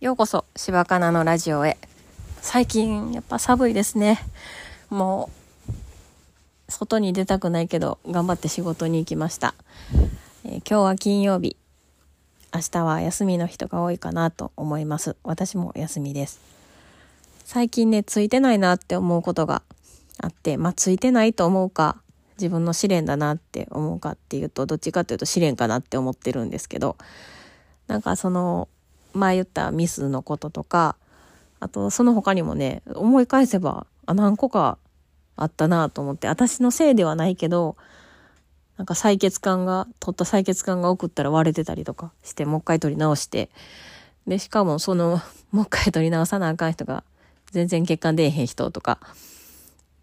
ようこそ、柴かなのラジオへ。最近、やっぱ寒いですね。もう、外に出たくないけど、頑張って仕事に行きました。えー今日は金曜日。明日は休みの人が多いかなと思います。私も休みです。最近ね、ついてないなって思うことがあって、まあ、ついてないと思うか、自分の試練だなって思うかっていうと、どっちかっていうと試練かなって思ってるんですけど、なんかその、前言ったミスのこととか、あとその他にもね、思い返せば、あ、何個かあったなと思って、私のせいではないけど、なんか採血管が、取った採血管が送ったら割れてたりとかして、もう一回取り直して、で、しかもその、もう一回取り直さなあかん人が、全然血管出えへん人とか、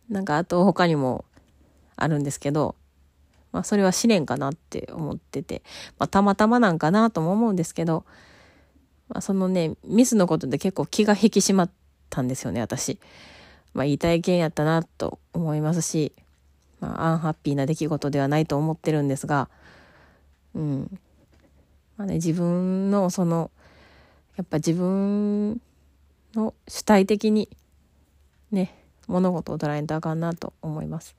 なんかあと他にもあるんですけど、まあそれは試練かなって思ってて、まあたまたまなんかなとも思うんですけど、まあそのね、ミスのことで結構気が引き締まったんですよね、私。まあいい体験やったなと思いますし、まあアンハッピーな出来事ではないと思ってるんですが、うん。まあね、自分のその、やっぱ自分の主体的にね、物事を捉えんとあかんなと思います。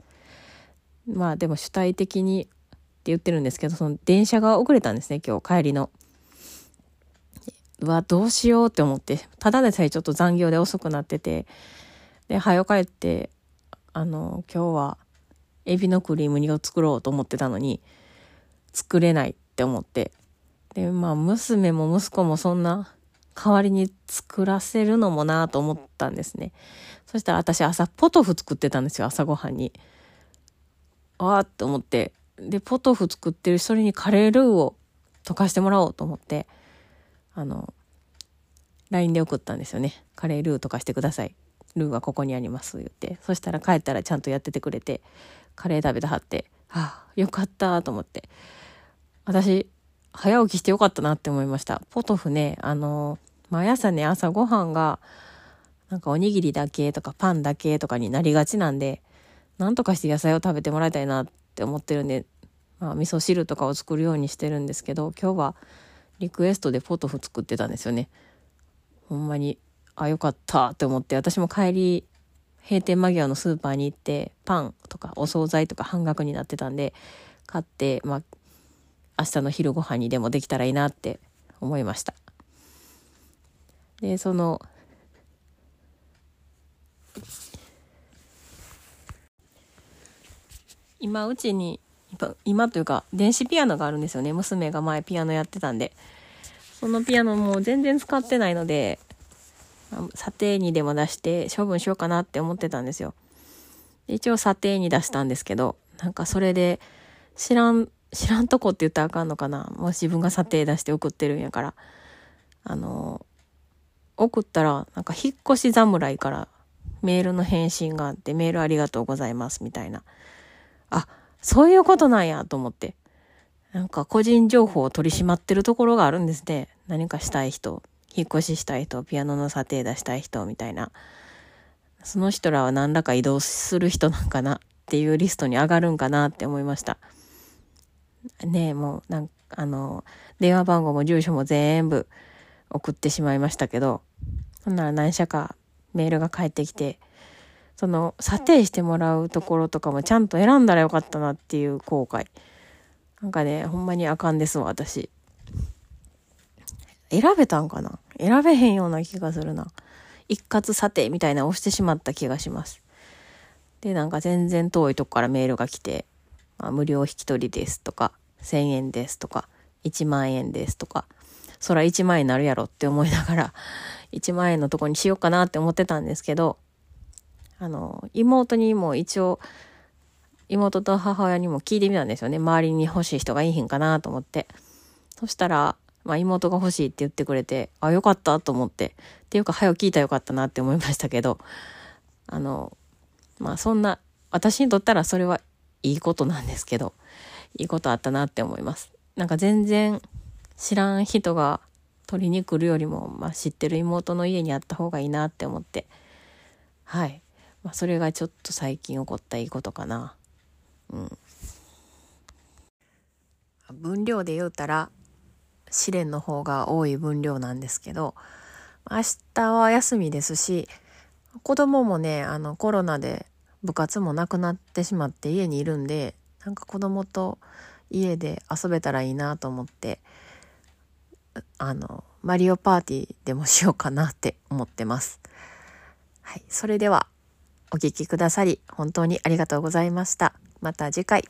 まあでも主体的にって言ってるんですけど、その電車が遅れたんですね、今日帰りの。うわ、どうしようって思って、ただでさえちょっと残業で遅くなってて、で、早帰って、あの、今日はエビのクリーム煮を作ろうと思ってたのに、作れないって思って。で、まあ、娘も息子もそんな代わりに作らせるのもなと思ったんですね。そしたら私朝ポトフ作ってたんですよ、朝ごはんに。ああって思って。で、ポトフ作ってる人にカレールーを溶かしてもらおうと思って、あの、LINE で送ったんですよね。カレールー溶かしてください。ルーはここにあります、言って。そしたら帰ったらちゃんとやっててくれて、カレー食べてはって、はあ、よかったと思って。私、早起きしてよかったなって思いました。ポトフね、あの、毎朝ね、朝ごはんが、なんかおにぎりだけとかパンだけとかになりがちなんで、なんとかして野菜を食べてもらいたいなって思ってるんで、まあ、味噌汁とかを作るようにしてるんですけど、今日はリクエストでポトフ作ってたんですよね。ほんまに、あ、よかったって思って、私も帰り、閉店間際のスーパーに行って、パンとかお惣菜とか半額になってたんで、買って、まあ、明日の昼ご飯にでもできたらいいなって思いました。で、その、今うちに今というか電子ピアノがあるんですよね。娘が前ピアノやってたんで。そのピアノも全然使ってないので査定にでも出して処分しようかなって思ってたんですよ。一応査定に出したんですけどなんかそれで知らん知らんとこって言ったらあかんのかな。もし自分が査定出して送ってるんやから。あの送ったらなんか引っ越し侍からメールの返信があってメールありがとうございますみたいな。あ、そういうことなんやと思って。なんか個人情報を取り締まってるところがあるんですね。何かしたい人、引っ越ししたい人、ピアノの査定出したい人みたいな。その人らは何らか移動する人なんかなっていうリストに上がるんかなって思いました。ねえ、もう、なんあの、電話番号も住所も全部送ってしまいましたけど、ほんなら何社かメールが返ってきて、その査定してもらうところとかもちゃんと選んだらよかったなっていう後悔。なんかね、ほんまにあかんですわ、私。選べたんかな？選べへんような気がするな。一括査定みたいな押してしまった気がします。で、なんか全然遠いとこからメールが来て、まあ、無料引き取りですとか、1000円ですとか、1万円ですとか、そら1万円になるやろって思いながら、1万円のとこにしようかなって思ってたんですけど、あの、妹にも一応、妹と母親にも聞いてみたんですよね。周りに欲しい人がいいひんかなと思って。そしたら、まあ妹が欲しいって言ってくれて、あ、よかったと思って。っていうか、早く聞いたらよかったなって思いましたけど、あの、まあそんな、私にとったらそれはいいことなんですけど、いいことあったなって思います。なんか全然知らん人が取りに来るよりも、まあ知ってる妹の家にあった方がいいなって思って、はい。まあ、それがちょっと最近起こったいいことかな。うん。分量で言うたら、試練の方が多い分量なんですけど、明日は休みですし、子供もね、あのコロナで部活もなくなってしまって家にいるんで、なんか子供と家で遊べたらいいなと思って、あの、マリオパーティーでもしようかなって思ってます。はい。それでは、お聴きくださり、本当にありがとうございました。また次回。